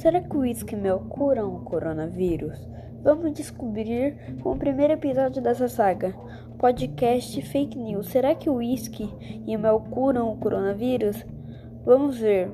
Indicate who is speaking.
Speaker 1: Será que o uísque e mel curam o coronavírus? Vamos descobrir com o primeiro episódio dessa saga. Podcast Fake News. Será que o uísque e mel curam o coronavírus? Vamos ver.